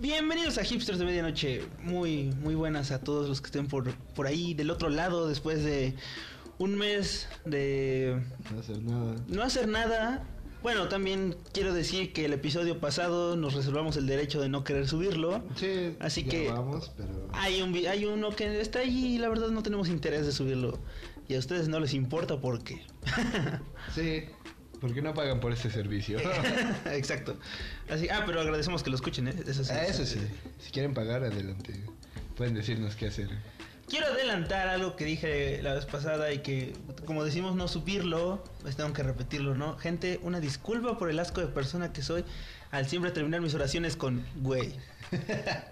Bienvenidos a Hipsters de Medianoche. Muy, muy buenas a todos los que estén por, por ahí del otro lado después de un mes de No hacer nada. no hacer nada. Bueno, también quiero decir que el episodio pasado nos reservamos el derecho de no querer subirlo. Sí, Así ya que- vamos, pero. Hay, un, hay uno que está ahí y la verdad no tenemos interés de subirlo. Y a ustedes no les importa por qué. Sí, porque no pagan por este servicio. Exacto. Así, ah, pero agradecemos que lo escuchen, ¿eh? Eso sí. Ah, Eso sí, si quieren pagar, adelante. Pueden decirnos qué hacer. Quiero adelantar algo que dije la vez pasada y que, como decimos, no subirlo, pues tengo que repetirlo, ¿no? Gente, una disculpa por el asco de persona que soy al siempre terminar mis oraciones con güey.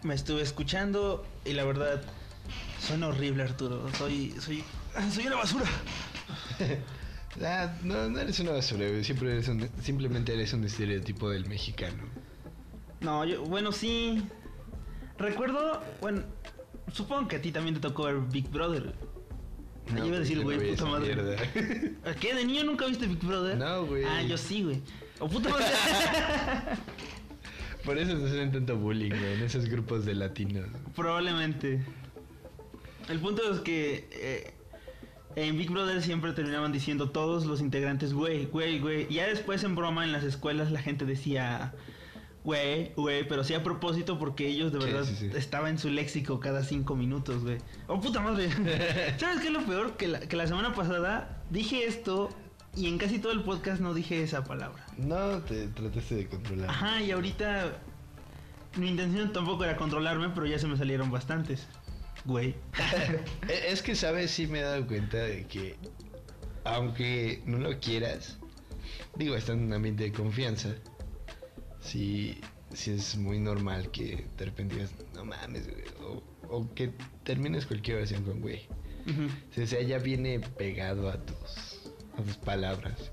Me estuve escuchando y la verdad, suena horrible, Arturo. Soy, soy, soy una basura. Ah, no, no eres una basura. Siempre eres un- simplemente eres un estereotipo del mexicano. No, yo, bueno, sí. Recuerdo, bueno, supongo que a ti también te tocó ver Big Brother. Yo iba a decir, no güey, vi puta madre. mierda. ¿A ¿Qué? ¿De niño nunca viste Big Brother? No, güey. Ah, yo sí, güey. O puta madre. Por eso se hacen tanto bullying, güey, en esos grupos de latinos. Probablemente. El punto es que eh, en Big Brother siempre terminaban diciendo todos los integrantes, güey, güey, güey. Y ya después en broma en las escuelas la gente decía, güey, güey, pero sí a propósito porque ellos de Sí, verdad sí, sí. estaba en su léxico cada cinco minutos, güey. Oh, puta madre. ¿Sabes qué es lo peor? Que la, que la semana pasada dije esto y en casi todo el podcast no dije esa palabra. No, te trataste de controlar. Ajá, y ahorita mi intención tampoco era controlarme, pero ya se me salieron bastantes. Güey. Eh, es que, ¿sabes? Sí me he dado cuenta de que, aunque no lo quieras, digo, está en un ambiente de confianza, sí, sí es muy normal que de repente digas, no mames, güey, o, o que termines cualquier oración con güey. O sea, ya viene pegado a tus, a tus palabras.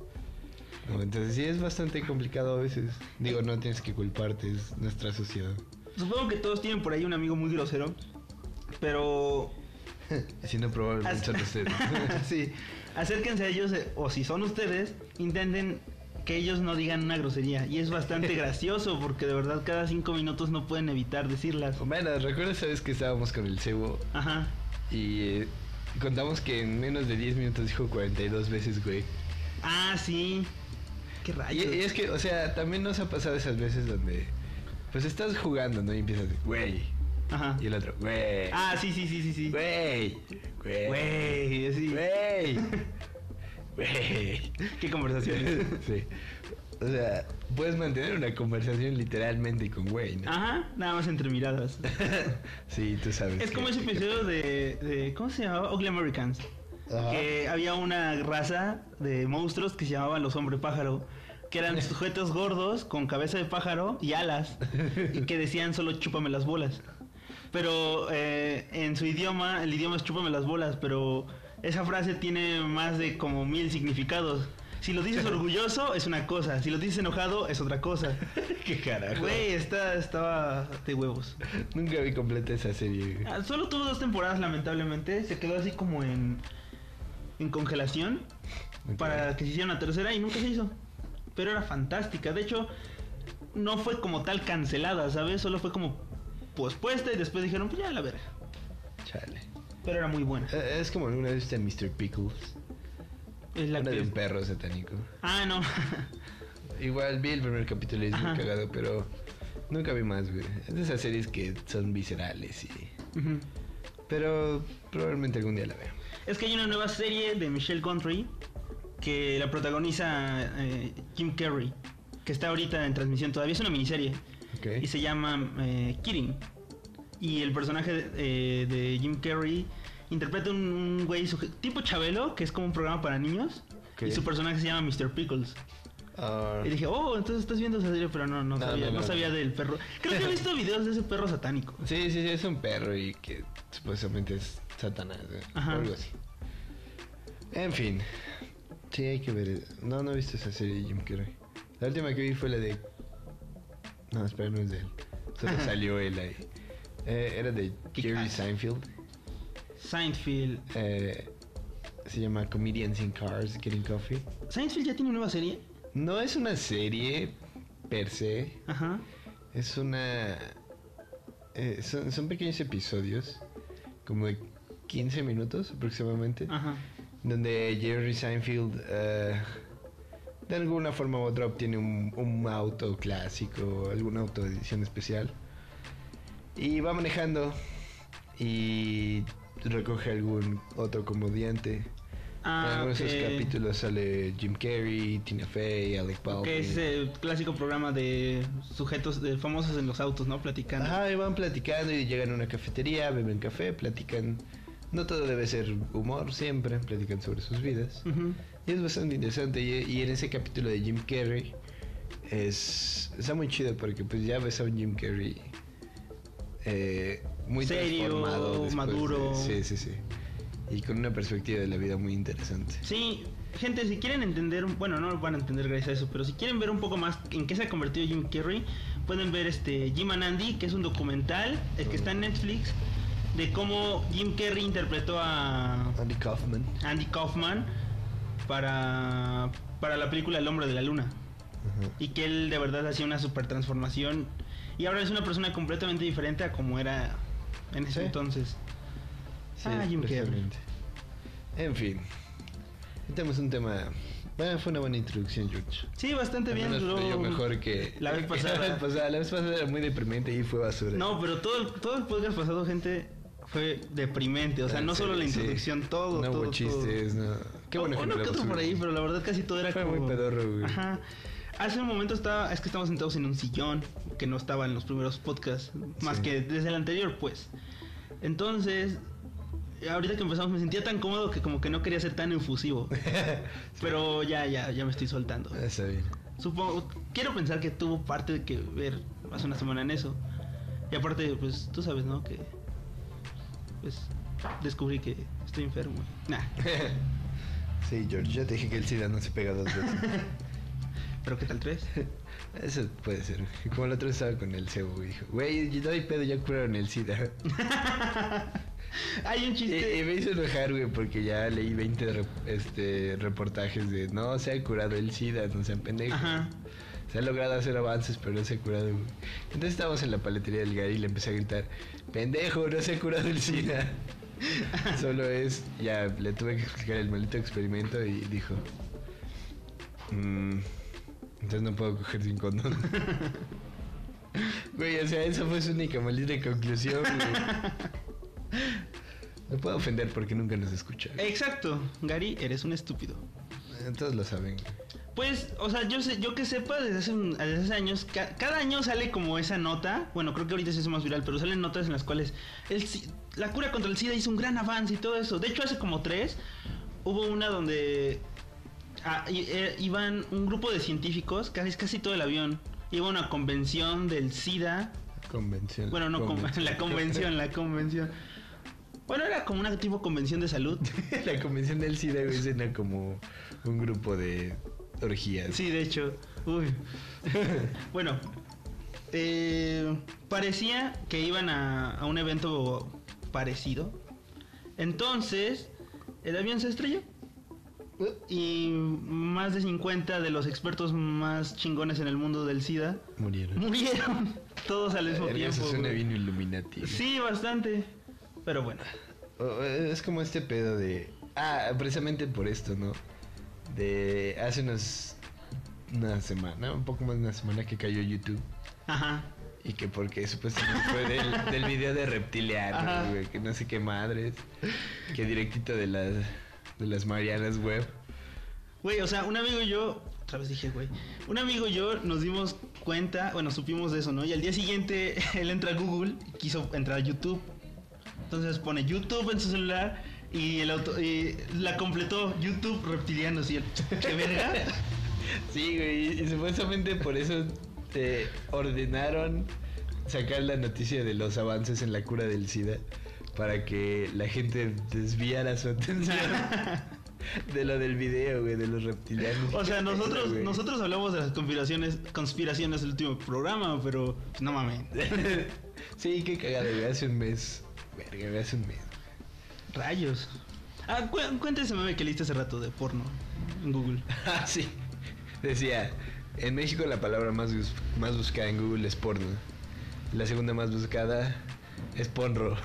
¿no? Entonces sí es bastante complicado a veces. Digo, no tienes que culparte, es nuestra sociedad. Supongo que todos tienen por ahí un amigo muy grosero, pero Si no, probablemente son ustedes. sí, acérquense a ellos eh, o si son ustedes, intenten que ellos no digan una grosería y es bastante gracioso porque de verdad cada cinco minutos no pueden evitar decirlas. Bueno, ¿recuerdas esa vez que estábamos con el cebo Ajá. y eh, contamos que en menos de 10 minutos dijo 42 veces, güey? Ah, sí. Qué Y, rayos. y es que, o sea, también nos ha pasado esas veces donde, pues estás jugando, ¿no? Y empiezas, güey. Ajá. Y el otro, güey. Ah, sí, sí, sí, sí, sí. Güey. Güey. Güey, así. Güey. Güey. Qué conversaciones. Sí. O sea, puedes mantener una conversación literalmente con güey, ¿no? Ajá, nada más entre miradas. Sí, tú sabes. Es que- como ese episodio de, de- ¿Cómo se llamaba? Ugly Americans. Ajá. Que había una raza de monstruos que se llamaban los hombre pájaro. Que eran sujetos gordos con cabeza de pájaro y alas. y que decían solo chúpame las bolas. Pero eh, en su idioma, el idioma es chúpame las bolas. Pero esa frase tiene más de como mil significados. Si lo dices orgulloso es una cosa. Si lo dices enojado es otra cosa. ¿Qué carajo? Güey, está, estaba de huevos. Nunca vi completa esa serie. Ah, Solo tuvo dos temporadas, lamentablemente. Se quedó así como en, en congelación para que se hiciera una tercera y nunca se hizo. Pero era fantástica. De hecho, no fue como tal cancelada, ¿sabes? Solo fue como pospuesta y después dijeron, pues ya la verga. Chale. Pero era muy buena. Eh, Es como alguna vez a Mr. Pickles. Es la una que- de un perro satánico. Ah, no. Igual vi el primer capítulo y es Ajá. muy cagado, pero nunca vi más, güey. Es de esas series que son viscerales y... Pero probablemente algún día la vea. Es que hay una nueva serie de Michelle Gondry que la protagoniza eh, Jim Carrey, que está ahorita en transmisión todavía. Es una miniserie. Y se llama eh, Kidding. Y el personaje de, eh, de Jim Carrey interpreta un, un güey tipo Chabelo, que es como un programa para niños. Y su personaje se llama Mr. Pickles. Ah, Y dije, oh, entonces estás viendo esa serie, pero no, no, No, sabía, no, no, no, sabía del perro. Creo que he visto videos de ese perro satánico. sí, sí, sí, es un perro y que supuestamente es Satanás, Ajá. o algo así. En fin. Sí, hay que ver. No, no he visto esa serie de Jim Carrey. La última que vi fue la de... No, espera, no es de él. Solo salió él ahí. Eh, era de Jerry. Seinfeld. Seinfeld. Eh, se llama Comedians in Cars Getting Coffee. Seinfeld ya tiene una nueva serie. No es una serie per se, Ajá. es una eh, son, son pequeños episodios, como de 15 minutos aproximadamente, Ajá. donde Jerry Seinfeld eh, de alguna forma u otra obtiene un, un auto clásico, alguna auto de edición especial, y va manejando y recoge algún otro comediante. en Ah, algunos de ok. esos capítulos sale Jim Carrey, Tina Fey, Alec Baldwin. Que es el clásico programa de sujetos de famosos en los autos, ¿no? Platicando. Ajá, y van platicando y llegan a una cafetería, beben café, platican. No todo debe ser humor, siempre platican sobre sus vidas. Ujú. Y es bastante interesante. Y, y en ese capítulo de Jim Carrey es está muy chido porque pues ya ves a un Jim Carrey eh, muy Serio, transformado, de- maduro. sí, sí, sí. Y con una perspectiva de la vida muy interesante. Sí, gente, si quieren entender, bueno, no lo van a entender gracias a eso, pero si quieren ver un poco más en qué se ha convertido Jim Carrey, pueden ver este Jim and Andy, que es un documental, el que está en Netflix, de cómo Jim Carrey interpretó a Andy Kaufman. Andy Kaufman para, para la película El hombre de la luna. Ajá. Y que él de verdad hacía una super transformación. Y ahora es una persona completamente diferente a como era en ese Sí. entonces. Sí, Ah, Jim Carrey. En fin. Tenemos un tema. Bueno, fue una buena introducción, George. Sí, bastante Al bien. duró- mejor que la vez pasada. La vez pasada, La vez pasada era muy deprimente y fue basura. No, pero todo el, todo el podcast pasado, gente, fue deprimente. O sea, En no solo la serio, sí. introducción, todo, No todo, hubo chistes, no. Qué bueno que Uno otro por ahí, pero la verdad casi todo era Fue como... muy pedorro, güey. Ajá. Hace un momento estaba, es que estábamos sentados en un sillón que no estaba en los primeros podcasts, más Sí. que desde el anterior, pues. Entonces, ahorita que empezamos me sentía tan cómodo que como que no quería ser tan efusivo. Pero ya, ya, ya me estoy soltando. Ah, Está bien. Supongo, quiero pensar que tuvo parte de que ver hace una semana en eso. Y aparte, pues tú sabes, ¿no? Que pues descubrí que estoy enfermo. Nah, Sí, George, ya te dije que el SIDA no se pega dos veces. pero ¿qué tal tres? Eso puede ser. Como el otro estaba con el cebo y dijo, güey, no hay pedo, ya curaron el SIDA. Hay un chiste. me hizo enojar, güey, porque ya leí 20 re- este, reportajes de no se ha curado el SIDA, no sean pendejos. Ajá. Se han logrado hacer avances, pero no se ha curado, güey. Entonces estábamos en la paletería del Gary y le empecé a gritar, pendejo, no se ha curado el SIDA. Solo es, ya le tuve que explicar el maldito experimento y dijo, "Mm, entonces no puedo coger sin condón. Güey, o sea, esa fue su única maldita conclusión, güey. No puedo ofender porque nunca nos escucha. Exacto, Gary, eres un estúpido. Eh, Todos lo saben. Pues, o sea, yo sé, yo que sepa, desde hace, un- desde hace años, ca- cada año sale como esa nota, bueno, creo que ahorita se hizo más viral, pero salen notas en las cuales el la cura contra el SIDA hizo un gran avance y todo eso. De hecho, hace como tres, hubo una donde ah, eh, iban un grupo de científicos, casi, casi todo el avión, iba a una convención del SIDA, Convención. bueno, no, con- la convención, la convención. Bueno, era como una tipo convención de salud. la convención del SIDA, suena como un grupo de orgías. Sí, de hecho. Uy. bueno. eh, parecía que iban a, a un evento parecido. Entonces, el avión se estrelló. Y más de 50 de los expertos más chingones en el mundo del SIDA Murieron. murieron. Todos al mismo tiempo. Eso suena bien Illuminati. Sí, bastante. Pero bueno. Es como este pedo de. Ah, precisamente por esto, ¿no? De hace unos. Una semana, un poco más de una semana que cayó YouTube. Ajá. Y que porque supuestamente fue del, del video de Ajá. reptilianos, güey, que no sé qué madres. Que directito de las. De las Marianas Web. Güey, o sea, un amigo y yo, otra vez dije, güey, un amigo y yo nos dimos cuenta, bueno, supimos de eso, ¿no? Y al día siguiente él entra a Google y quiso entrar a YouTube. Entonces pone YouTube en su celular y el auto y la completó YouTube reptilianos y ¿qué verga? Sí, güey, y supuestamente por eso te ordenaron sacar la noticia de los avances en la cura del SIDA para que la gente desviara su atención de lo del video, güey, de los reptilianos. O sea, nosotros nosotros hablamos de las conspiraciones conspiraciones del último programa, pero pues, no mames. sí, qué cagado, güey, hace un mes. Verga, güey, hace un mes. Rayos. Ah, cu cuéntese ese meme que leíste hace rato de porno en Google. Ah, sí. Decía, en México la palabra más, bus- más buscada en Google es porno. La segunda más buscada es Ponro.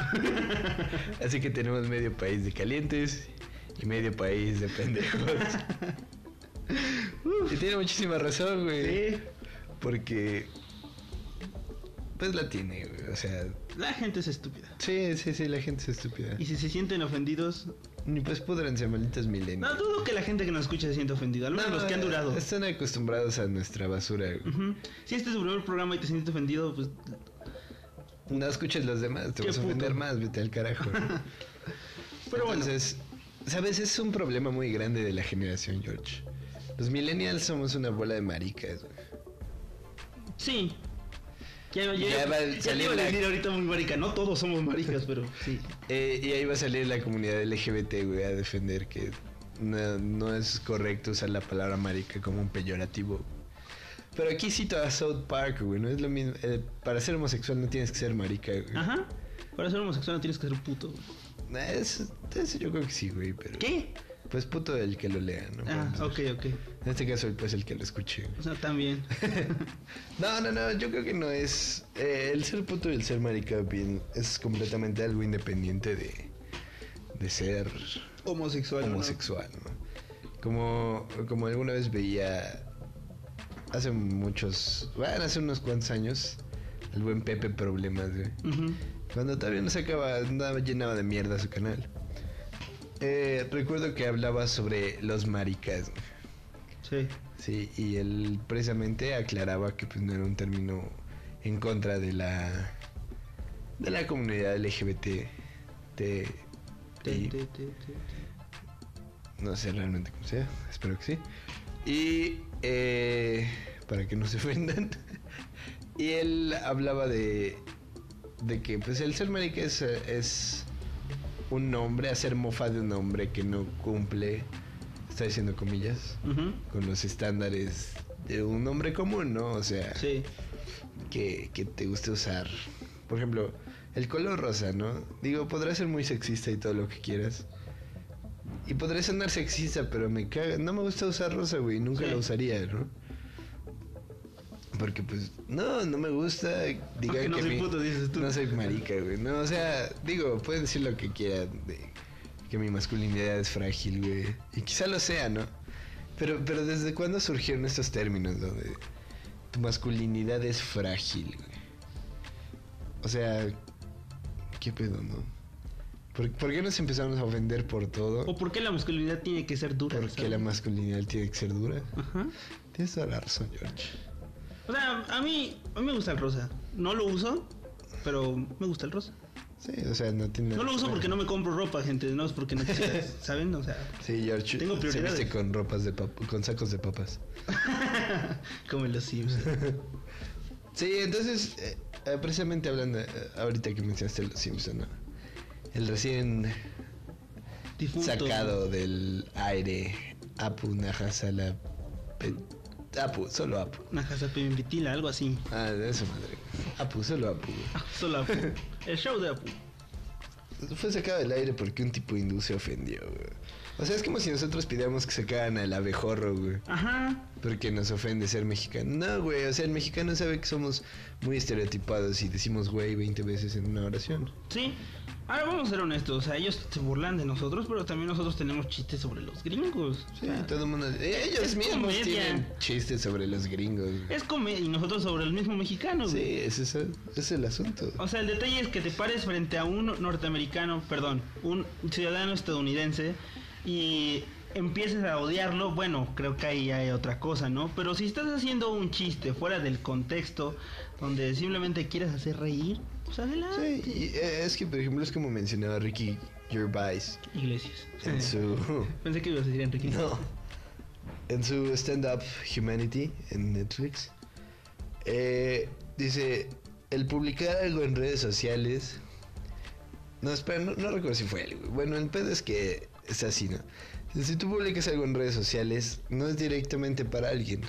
Así que tenemos medio país de calientes y medio país de pendejos. y tiene muchísima razón, güey. Sí. Porque. Pues la tiene, güey. O sea. La gente es estúpida. Sí, sí, sí, la gente es estúpida. Y si se sienten ofendidos, Ni pues pudranse, malditos no milenios. dudo que la gente que nos escucha se sienta ofendida. Al menos los que han durado. Están acostumbrados a nuestra basura, güey. Si este es tu primer programa y te sientes ofendido, pues No escuches los demás, te vas a ofender puto. más, vete al carajo. Pero bueno. Entonces, ¿sabes? Es un problema muy grande de la generación, George. Los millennials somos una bola de maricas, güey. sí. Ya, ya, va a salir la- ahorita muy marica. No todos somos maricas, pero sí. Eh, y ahí va a salir la comunidad LGBT, güey, a defender que no, no es correcto usar la palabra marica como un peyorativo. Pero aquí cito a South Park, güey, no es lo mismo. eh, para ser homosexual no tienes que ser marica, güey. Ajá. Para ser homosexual no tienes que ser puto. Es- eso yo creo que sí, güey, pero... ¿Qué? Pues puto el que lo lea, ¿no? Ah, ok, ok. En este caso, pues el que lo escuche. O sea, también. No, no, no, yo creo que no es. eh, el ser puto y el ser marica bien es completamente algo independiente de, de ser Homosexual. homosexual, ¿no? Como, como alguna vez veía hace muchos, bueno, hace unos cuantos años, el buen Pepe Problemas, güey. Cuando todavía no sacaba, nada llenaba de mierda su canal. Eh, recuerdo que hablaba sobre los maricas. Sí. Sí, y él precisamente aclaraba que pues no era un término en contra de la de la comunidad LGBT. De, y- no sé realmente cómo sea, espero que sí. Y eh, para que no se ofendan. y él hablaba de de que pues el ser marica es, es un nombre, hacer mofa de un hombre que no cumple, está diciendo comillas, con los estándares de un hombre común, ¿no? O sea, Sí. que, que te guste usar. Por ejemplo, el color rosa, ¿no? Digo, podrá ser muy sexista y todo lo que quieras. Y podré sonar sexista, pero me caga. No me gusta usar rosa, güey. Nunca Sí. la usaría, ¿no? Porque, pues, no, no me gusta. Digan Porque no que soy mi- puto, dices tú. No soy marica, güey. No, o sea, digo, pueden decir lo que quieran de que mi masculinidad es frágil, güey. Y quizá lo sea, ¿no? Pero, pero ¿desde cuándo surgieron estos términos donde tu masculinidad es frágil, güey? O sea, ¿qué pedo, no? ¿Por, por qué nos empezamos a ofender por todo? ¿O por qué la masculinidad tiene que ser dura? Porque ¿sabes? la masculinidad tiene que ser dura. Ajá. Tienes toda la razón, George. O sea, a mí, a mí me gusta el rosa. No lo uso, pero me gusta el rosa. Sí, o sea, no tiene No lo uso porque no me compro ropa, gente. No es porque no ¿saben? O sea, Sí, George. Tengo se prioridades. viste con ropas de pap- con sacos de papas. como en los Sims. Sí, entonces, eh, eh, precisamente hablando, eh, ahorita que mencionaste los Simpson, ¿no? El recién Difunto. sacado del aire Apu Nahasala Apu, solo Apu. Najasa Pimbitila, algo así. Ah, de eso madre. Apu, solo Apu. güey. Ah, Solo Apu. El show de Apu. Fue sacado del aire porque un tipo hindú se ofendió, güey. O sea, es como si nosotros pidiéramos que sacaran al abejorro, güey. Ajá. Porque nos ofende ser mexicano. No, güey. O sea, el mexicano sabe que somos muy estereotipados y decimos güey 20 veces en una oración. Sí. Ahora vamos a ser honestos. O sea, ellos se burlan de nosotros, pero también nosotros tenemos chistes sobre los gringos. O Sí, sea, todo el mundo. Ellos es mismos comedia. tienen chistes sobre los gringos. Es comedia y nosotros sobre el mismo mexicano, Sí, güey. ese es, el, ese es el asunto. O sea, el detalle es que te pares frente a un norteamericano, perdón, un ciudadano estadounidense y empieces a odiarlo, bueno, creo que ahí hay otra cosa, ¿no? Pero si estás haciendo un chiste fuera del contexto, donde simplemente quieres hacer reír, pues adelante. Sí, y eh, es que, por ejemplo, es como mencionaba Ricky Gervais Iglesias. en su. Pensé que ibas a decir Enrique. No. En su stand-up Humanity en Netflix. eh, dice: El publicar algo en redes sociales. No, espera, no, no recuerdo si fue él. Bueno, el pedo es que es así, ¿no? Si tú publicas algo en redes sociales, no es directamente para alguien.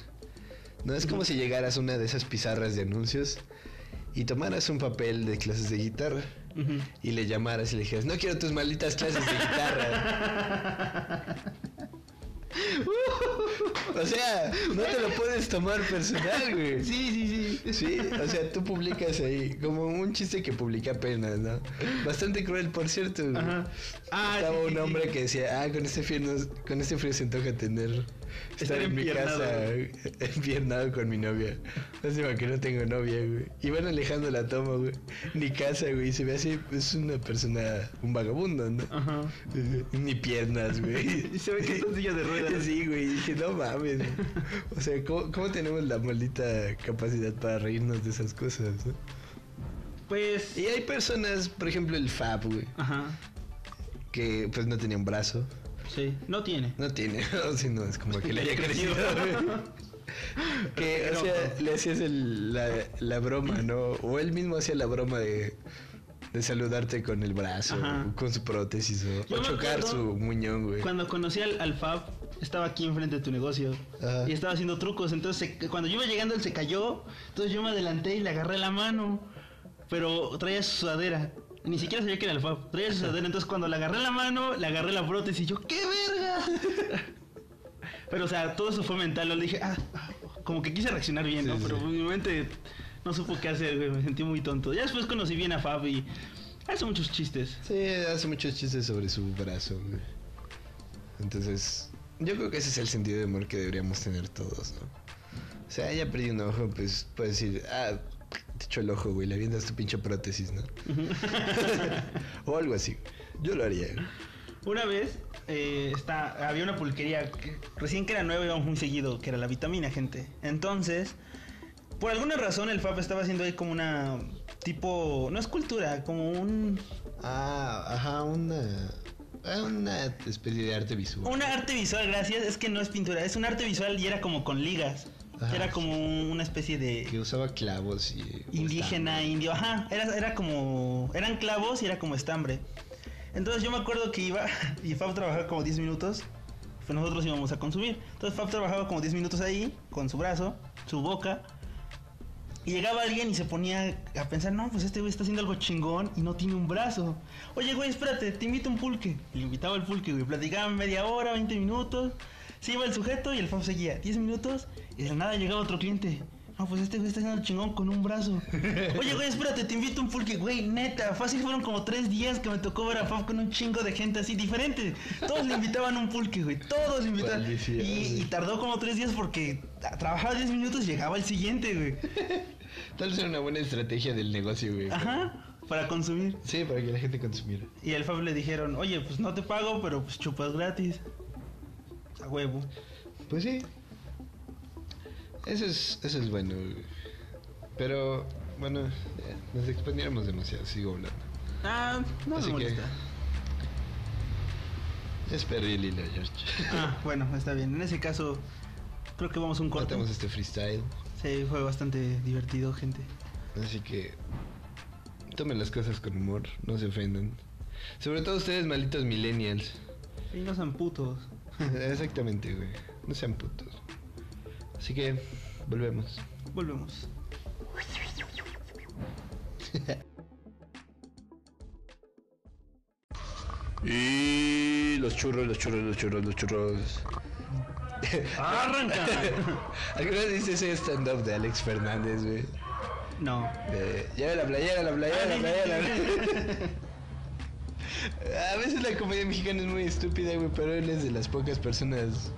No es como si llegaras a una de esas pizarras de anuncios y tomaras un papel de clases de guitarra y le llamaras y le dijeras, no quiero tus malditas clases de guitarra. O sea, no te lo puedes tomar personal, güey. Sí, sí, sí. Sí, o sea, tú publicas ahí, como un chiste que publiqué apenas, ¿no? Bastante cruel, por cierto. Ajá. Ah, Estaba sí, un hombre sí. que decía, ah, con este frío, no- con este frío se antoja tener... Estar en mi casa empiernado con mi novia. Lástima que no tengo novia, güey. Y van alejando la toma, güey. Ni casa, güey. Se ve así, es una persona, un vagabundo, ¿no? Ajá. Ni piernas, güey. Y se ve que en silla de ruedas. Sí, güey. Y dije, no mames. O sea, ¿cómo, cómo tenemos la maldita capacidad para reírnos de esas cosas, no? Pues. Y hay personas, por ejemplo, el Fab, güey, Ajá. que pues no tenía un brazo. Sí. No tiene. No tiene, no, es como que le haya crecido. que, o sea, le hacías el- la, la broma, ¿no? O él mismo hacía la broma de, de saludarte con el brazo, o con su prótesis, o, chocar su muñón, güey. Cuando conocí al, al Fab, estaba aquí enfrente de tu negocio. Ajá. Y estaba haciendo trucos. Entonces, se- cuando yo iba llegando, él se cayó. Entonces yo me adelanté y le agarré la mano. Pero traía su sudadera. Ni siquiera sabía que era el Fab. Traía su sudadera. Entonces, cuando le agarré la mano, le agarré la prótesis. Y yo, ¡qué verga! Pero, o sea, todo eso fue mental. Lo dije, ah, como que quise reaccionar bien, ¿no? Sí, Pero mi mente no supo qué hacer, güey. Me sentí muy tonto. Ya después conocí bien a Fab y hace muchos chistes. Sí, hace muchos chistes sobre su brazo, güey. Entonces, yo creo que ese es el sentido de humor que deberíamos tener todos, ¿no? O sea, ya perdí un ojo, pues puedes decir, ah, te echo el ojo, güey, le avientas tu pinche prótesis, ¿no? o algo así. Yo lo haría. Una vez eh, está, había una pulquería que recién que era nueva íbamos muy seguido, que era la vitamina, gente. Entonces, por alguna razón el FAP estaba haciendo ahí como una tipo, no escultura, como un Ah, ajá, una. Una especie de arte visual. un arte visual, gracias, es que no es pintura, es un arte visual y era como con ligas. Ajá, era como una especie de Que usaba clavos y. indígena, indio, ajá, era, era como, eran clavos y era como estambre. Entonces yo me acuerdo que iba y Fab trabajaba como 10 minutos, pues nosotros íbamos a consumir. Entonces Fab trabajaba como 10 minutos ahí, con su brazo, su boca, y llegaba alguien y se ponía a pensar, no, pues este güey está haciendo algo chingón y no tiene un brazo. Oye, güey, espérate, te invito a un pulque. Le invitaba al pulque, güey, platicaban media hora, 20 minutos. Se iba el sujeto y el Fab seguía 10 minutos y de nada llegaba otro cliente. No, pues este güey está haciendo chingón con un brazo. Oye, güey, espérate, te invito a un pulque, güey, neta. Fácil fueron como tres días que me tocó ver a Fab con un chingo de gente así diferente. Todos le invitaban a un pulque, güey. Todos le invitaban. Y tardó como tres días porque trabajaba 10 minutos y llegaba el siguiente, güey. Tal vez era una buena estrategia del negocio, güey. Ajá, para consumir. Sí, para que la gente consumiera. Y al Fab le dijeron, oye, pues no te pago, pero pues chupas gratis. A huevo. Pues sí. Eso es, eso es bueno. Pero, bueno, nos expandiéramos demasiado, sigo hablando. Ah, no Así me que- molesta. Es perdí el hilo, George. Ah, bueno, está bien. En ese caso, creo que vamos a un corte. Cortamos este freestyle. Sí, fue bastante divertido, gente. Así que tomen las cosas con humor, no se ofendan. Sobre todo ustedes, malditos millennials. Y no sean putos. Exactamente, güey. No sean putos. Así que volvemos. Volvemos. Y los churros, los churros, los churros, los churros. ¡Arranca! ¿Alguna vez viste ese stand-up de Alex Fernández, güey? No. De, Lleva la playera, la playera, la playera. la playera". A veces la comedia mexicana es muy estúpida, güey, pero él es de las pocas personas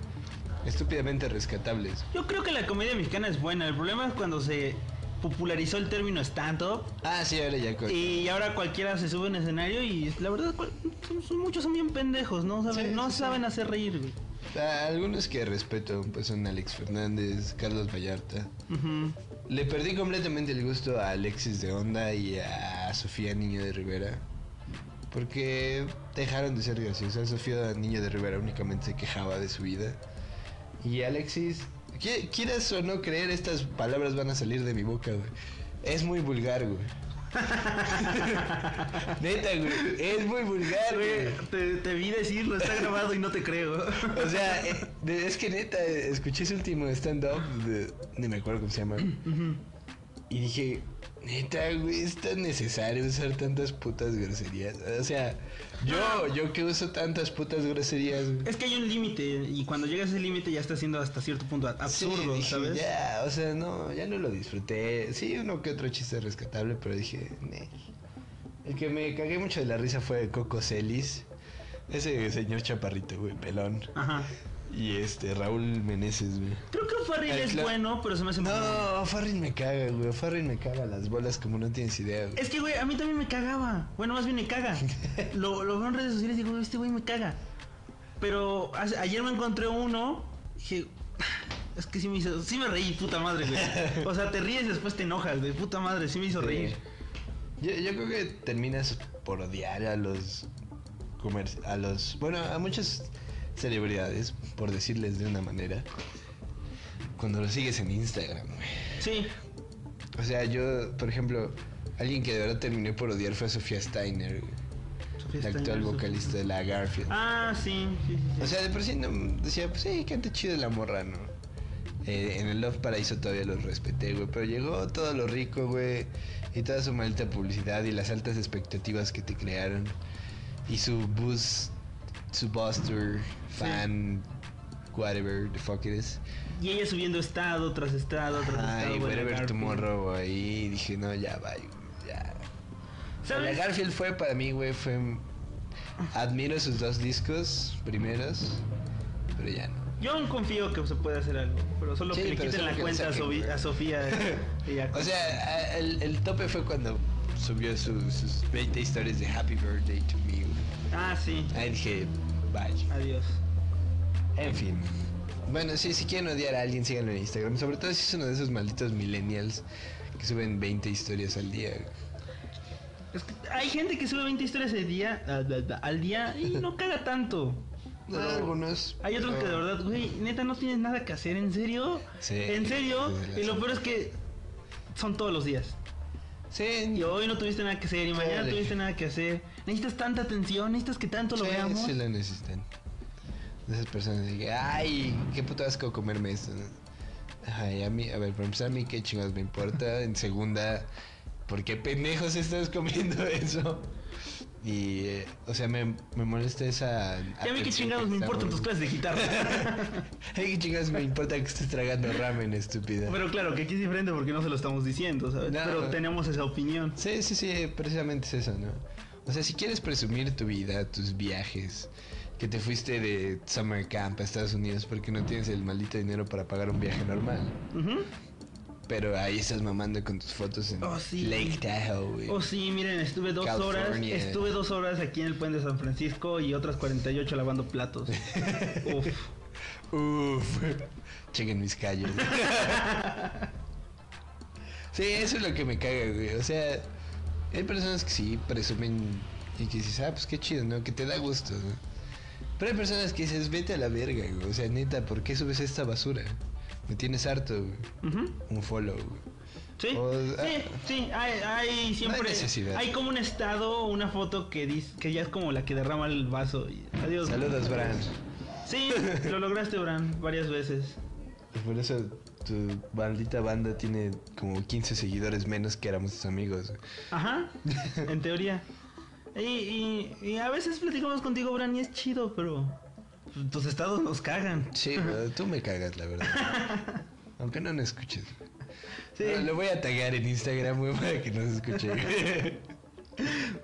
estúpidamente rescatables. Yo creo que la comedia mexicana es buena. El problema es cuando se popularizó el término stand-up. Ah, sí, ahora ya. Y ahora cualquiera se sube en escenario y la verdad son- muchos son bien pendejos, no saben, Sí, no sí, sí. saben hacer reír, güey. Ah, Algunos que respeto, pues son Alex Fernández, Carlos Vallarta. Le perdí completamente el gusto a Alexis de Onda y a Sofía Niño de Rivera. Porque dejaron de ser graciosas. Sofía Niño de Rivera únicamente se quejaba de su vida. Y Alexis, qui- quieras o no creer, estas palabras van a salir de mi boca, güey. Es muy vulgar, güey. Neta, güey. Es muy vulgar, güey. Te, te vi decirlo, está grabado y no te creo. O sea, eh, es que neta, escuché su último stand-up, de- ni me acuerdo cómo se llama. Y dije, Neta, güey, es tan necesario usar tantas putas groserías. O sea, yo, yo que uso tantas putas groserías, güey. Es que hay un límite y cuando llegas a ese límite ya está siendo hasta cierto punto absurdo, Sí, dije, ¿sabes? Ya, o sea, no, ya no lo disfruté. Sí, uno que otro chiste rescatable, pero dije. El que me cagué mucho de la risa fue Coco Celis. Ese señor chaparrito, güey, pelón. Ajá. Y este, Raúl Meneses, güey. Creo que Farrell Ay, es bueno, pero se me hace. No, Farrin me caga, güey. Farrin me caga las bolas como no tienes idea, güey. Es que, güey, a mí también me cagaba. Bueno, más bien me caga. lo, lo veo en redes sociales y digo, este güey me caga. Pero ayer me encontré uno. Dije, es que sí me hizo. Sí me reí, puta madre, güey. O sea, te ríes y después te enojas, de puta madre. Sí me hizo Sí. reír. Yo, yo creo que terminas por odiar a los comer- a los bueno a muchas celebridades por decirles de una manera cuando los sigues en Instagram güey. Sí. o sea yo por ejemplo alguien que de verdad terminé por odiar fue a Sofía Steiner güey, Sofía la actual vocalista de la Garfield Ah, sí, sí, sí. sí. o sea de por sí no, decía pues sí canta chido la morra no Eh, en el Love Paraíso todavía los respeté, güey. Pero llegó todo lo rico, güey. Y toda su maldita publicidad y las altas expectativas que te crearon. Y su bus, su Buster, fan, whatever the fuck it is. Y ella subiendo estado tras estado tras estado. Ay, whatever tomorrow. Y dije, no, ya, güey, ya. ¿Sabes? La Garfield fue para mí, güey, fue... Admiro sus dos discos primeros, pero ya no. Yo aún confío que se puede hacer algo, pero solo Sí, que le quiten la cuenta a, a Sofía. y. O sea, el, el tope fue cuando subió su- sus 20 historias de Happy Birthday to Me. Ah, sí. Ahí dije, bye. Adiós. En fin. Bueno, sí, si quieren odiar a alguien, síganlo en Instagram. Sobre todo si es uno de esos malditos millennials que suben 20 historias al día. Es que hay gente que sube 20 historias al día, al día y no caga tanto. No, Pero algunos. Hay otros que de verdad, güey, neta no tienes nada que hacer, ¿en serio? Sí, ¿En serio? Y lo peor es que son todos los días. Sí, Y hoy no tuviste nada que hacer y mañana tuviste nada que hacer. Necesitas tanta atención, necesitas que tanto lo sí, veamos. sí lo necesitan. De esas personas de que, ay, qué puto asco comerme esto. Ay, a mí, a ver, por empezar, a mí qué chingados me importa. En segunda, ¿por qué pendejos estás comiendo eso? Y, eh, o sea, me, me molesta esa. Y a mí qué atención chingados que me importan tus clases de guitarra. Ay, qué chingados me importa que estés tragando ramen, estúpida. Pero claro, que aquí es diferente porque no se lo estamos diciendo, ¿sabes? No. Pero tenemos esa opinión. Sí, sí, sí, precisamente es eso, ¿no? O sea, si quieres presumir tu vida, tus viajes, que te fuiste de summer camp a Estados Unidos porque no tienes el maldito dinero para pagar un viaje normal. Ujú. Pero ahí estás mamando con tus fotos en Oh, sí. Lake Tahoe. Oh, sí, miren, estuve dos horas. Estuve dos horas aquí en el puente de San Francisco y otras 48 lavando platos. Uf. Uf. Chequen mis calles. sí, eso es lo que me caga, güey. O sea, hay personas que sí presumen y que dices, ah, pues qué chido, ¿no? Que te da gusto, ¿no? Pero hay personas que dices, vete a la verga, güey. O sea, neta, ¿por qué subes esta basura? Me tienes harto, güey. Ujú. Un follow, güey. Sí, O- sí, sí, hay, hay siempre, necesidad. hay como un estado, una foto que dice, que ya es como la que derrama el vaso y adiós. Saludos, Bran. Sí, lo lograste, Bran, varias veces. Por eso tu maldita banda tiene como 15 seguidores menos que éramos tus amigos. Ajá, en teoría. Y, y, y a veces platicamos contigo, Bran, y es chido, pero tus estados nos cagan. Sí, tú me cagas, la verdad. Aunque no nos escuches. Sí. Lo voy a taggear en Instagram, güey, para que nos escuche.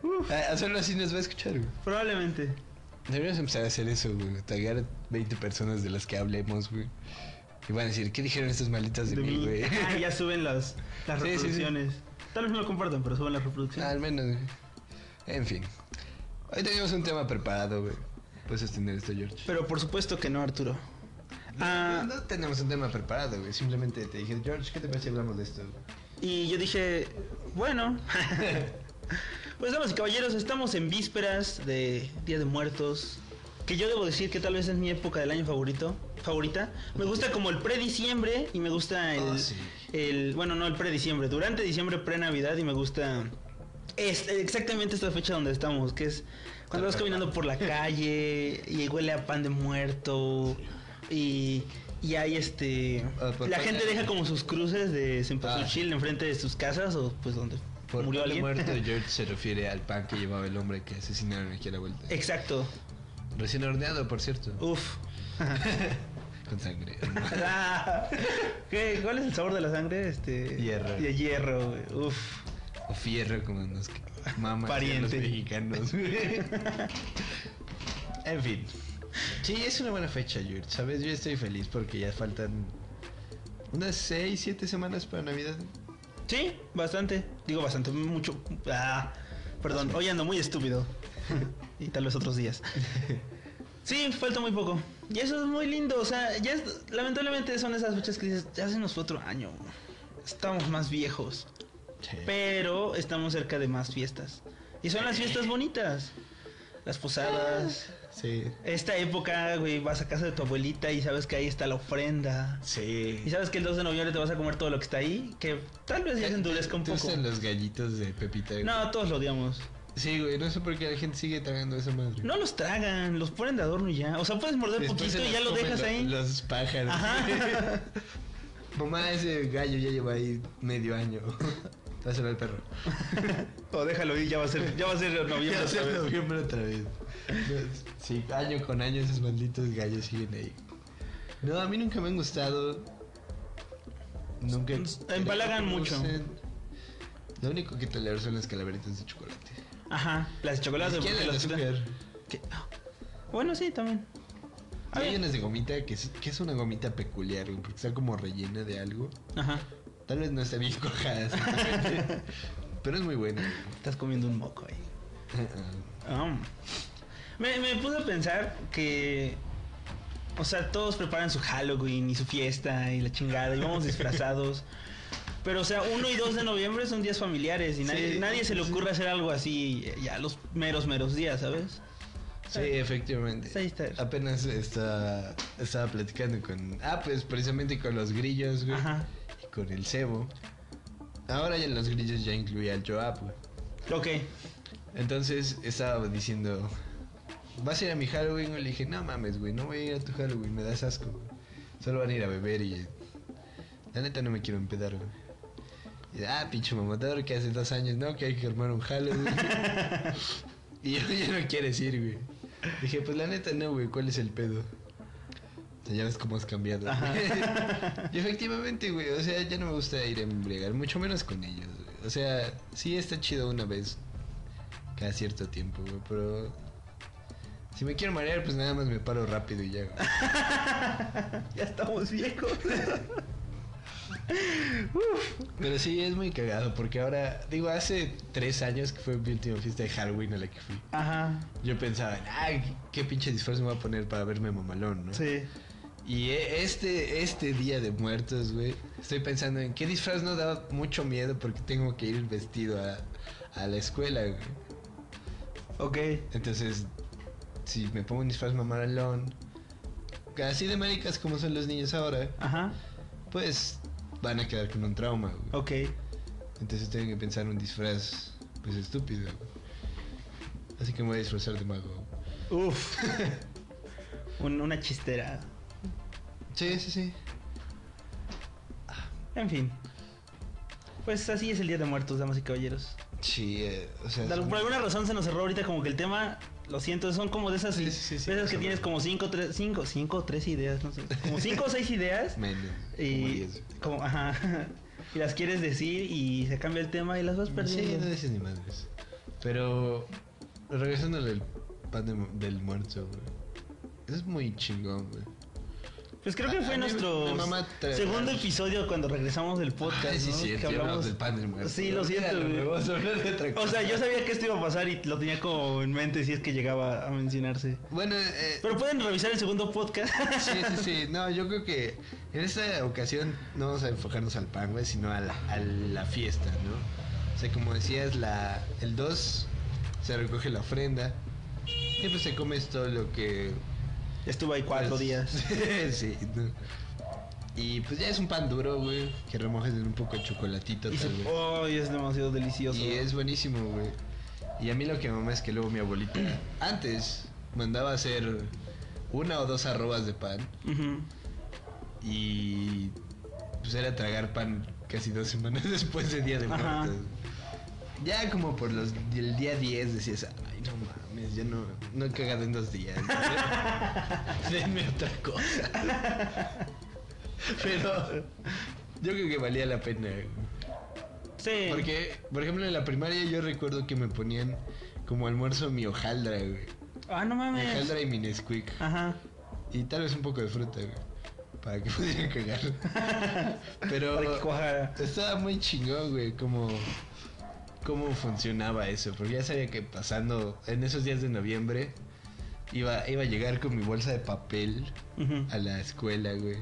güey. Ah, solo así nos va a escuchar, güey. Probablemente. Deberíamos empezar a hacer eso, güey. Taggear a 20 personas de las que hablemos, güey. Y van a decir, ¿qué dijeron estas malitas de, De mí, mí. güey? Ah, ya suben las, las Sí, sí, sí. reproducciones. Tal vez no lo compartan, pero suben las Ah, reproducciones. al menos, güey. En fin. Hoy tenemos un tema preparado, güey. Puedes sostener esto, George. Pero por supuesto que no, Arturo. Ah, No, no tenemos un tema preparado, güey. Simplemente te dije, George, ¿qué te parece si hablamos de esto? Y yo dije, bueno. pues damas y caballeros, estamos en vísperas de Día de Muertos. Que yo debo decir que tal vez es mi época del año favorito. Favorita. Me gusta como el pre-diciembre y me gusta el, Oh, sí. el. Bueno, no el pre-diciembre. Durante diciembre, pre-navidad y me gusta. Es exactamente esta fecha donde estamos, que es cuando vas caminando por la calle y huele a pan de muerto y, Y hay este. Ah, por la parte- gente deja como sus cruces de Cempasúchil enfrente de sus casas o pues donde Por murió pan de alguien. muerto, George se refiere al pan que llevaba el hombre que asesinaron aquí a la vuelta. Exacto. Recién horneado, por cierto. Uf. Con sangre. Ah, ¿Qué? ¿Cuál es el sabor de la sangre? Este. Hierro. De hierro, güey. Uf. Fierro, como nos los mexicanos. en fin. Sí, es una buena fecha, George. ¿Sabes? Yo estoy feliz porque ya faltan unas 6, 7 semanas para Navidad. Sí, bastante. Digo bastante, mucho. Ah, perdón, hoy ando muy estúpido. y tal vez otros días. Sí, falta muy poco. Y eso es muy lindo. O sea, ya es- lamentablemente son esas fechas que dices, ya se nos fue otro año. Estamos más viejos. Pero estamos cerca de más fiestas. Y son las fiestas bonitas. Las posadas. Sí. Esta época, güey, vas a casa de tu abuelita y sabes que ahí está la ofrenda. Sí. Y sabes que el 2 de noviembre te vas a comer todo lo que está ahí. Que tal vez ya se endurezca un ¿Te poco. gustan los gallitos de Pepita? güey? No, todos lo odiamos. Sí, güey, no sé por qué la gente sigue tragando esa madre. No los tragan, los ponen de adorno y ya. O sea, puedes morder Después poquito y ya lo dejas lo- ahí. Los pájaros. Ajá. Mamá, ese gallo ya lleva ahí medio año. Dáselo al perro. o déjalo ir, ya va a ser, ya va a ser noviembre. Ya va a ser otra noviembre otra vez. Sí, año con año esos malditos gallos siguen ahí. No, a mí nunca me han gustado. Nunca. Empalagan mucho. Lo único que tolero son las calaveritas de chocolate. Ajá, las de chocolate. Ni siquiera porque las de las- azúcar. ¿Qué? Bueno, sí, también. Hay unas de gomita que es, que es una gomita peculiar, porque está como rellena de algo. Ajá. Tal vez no está bien cojada, exactamente, pero es muy buena. Estás comiendo un moco ahí. Ah. Me, me puse a pensar que. O sea, todos preparan su Halloween y su fiesta y la chingada y vamos disfrazados. Pero, o sea, 1 y 2 de noviembre son días familiares y nadie, Sí, nadie se le sí. ocurre hacer algo así ya los meros, meros días, ¿sabes? Sí, efectivamente. Ahí está. Apenas está, estaba platicando con. Ah, pues precisamente con los grillos, güey. Ajá. Con el cebo. Ahora ya los grillos ya incluía el Joab, güey. Ok. Entonces estaba diciendo. ¿Vas a ir a mi Halloween? Y le dije, no mames, güey, no voy a ir a tu Halloween, me das asco. Solo van a ir a beber y. La neta no me quiero empedar, güey. Y, ah, pinche mamador, que hace dos años, no, que hay que armar un Halloween. y yo ya no quieres ir, güey. Dije, pues la neta no, güey, ¿cuál es el pedo? Sea, ya ves cómo has cambiado. Y efectivamente, güey, o sea, ya no me gusta ir a embriagar, mucho menos con ellos, güey. O sea, sí está chido una vez cada cierto tiempo, güey, pero si me quiero marear, pues nada más me paro rápido y ya. güey. Ya estamos viejos. Pero sí, es muy cagado, porque ahora, digo, hace tres años que fue mi última fiesta de Halloween a la que fui. Ajá. Yo pensaba, ay, qué pinche disfraz me voy a poner para verme mamalón, ¿no? Sí. Y e- este, este día de muertos, güey, estoy pensando en qué disfraz no da mucho miedo porque tengo que ir vestido a, a la escuela, güey. Ok. Entonces, si me pongo un disfraz mamalón, así de maricas como son los niños ahora, Ajá. pues van a quedar con un trauma, güey. Ok. Entonces tengo que pensar un disfraz, pues estúpido, güey. Así que me voy a disfrazar de mago. Uf. Un- una chistera. Sí, sí, sí. En fin. Pues así es el Día de Muertos, damas y caballeros. Sí, eh, o sea... Por alguna razón se nos cerró ahorita como que el tema, lo siento, son como de esas, Sí, sí, sí, sí, de esas que tienes como cinco, tres, cinco, cinco o tres ideas, no sé, como cinco o seis ideas Menos, como y diez. como, ajá, y las quieres decir y se cambia el tema y las vas Sí, perdiendo. no dices ni madres. Pero regresando al pan de del muerto, güey. Eso es muy chingón, güey. Pues creo que fue a nuestro segundo episodio cuando regresamos del podcast, Ah, sí, ¿no? sí, que hablamos del pan del muerto. Sí, lo siento. Otra O sea, yo sabía que esto iba a pasar y lo tenía como en mente si es que llegaba a mencionarse. Bueno, eh, Pero pueden revisar el segundo podcast. sí, sí, sí. No, yo creo que en esta ocasión no vamos a enfocarnos al pan, güey, sino a la, a la fiesta, ¿no? O sea, como decías, la, el 2 se recoge la ofrenda y pues se come todo lo que Estuve ahí cuatro Pues, días. sí. no. Y pues ya es un pan duro, güey, que remojes en un poco de chocolatito Y se- tal vez. ¡Ay, es demasiado delicioso! Y es buenísimo, güey. Y a mí lo que me mama es que luego mi abuelita antes mandaba a hacer una o dos arrobas de pan. Y pues era tragar pan casi dos semanas después de Día de Ajá. Muertos. Ya como por los el día 10 decías, ay no mames, ya no, no he cagado en dos días. Denme otra cosa. Pero yo creo que valía la pena. Sí. Porque, por ejemplo, en la primaria yo recuerdo que me ponían como almuerzo mi hojaldra, güey. Ah, no Mi mames. hojaldra y mi Nesquik. Ajá. Y tal vez un poco de fruta, güey. Para que pudiera cagar. Pero Para que cuajara. estaba muy chingón, güey, cómo, cómo funcionaba eso. Porque ya sabía que pasando en esos días de noviembre iba, iba a llegar con mi bolsa de papel a la escuela, güey.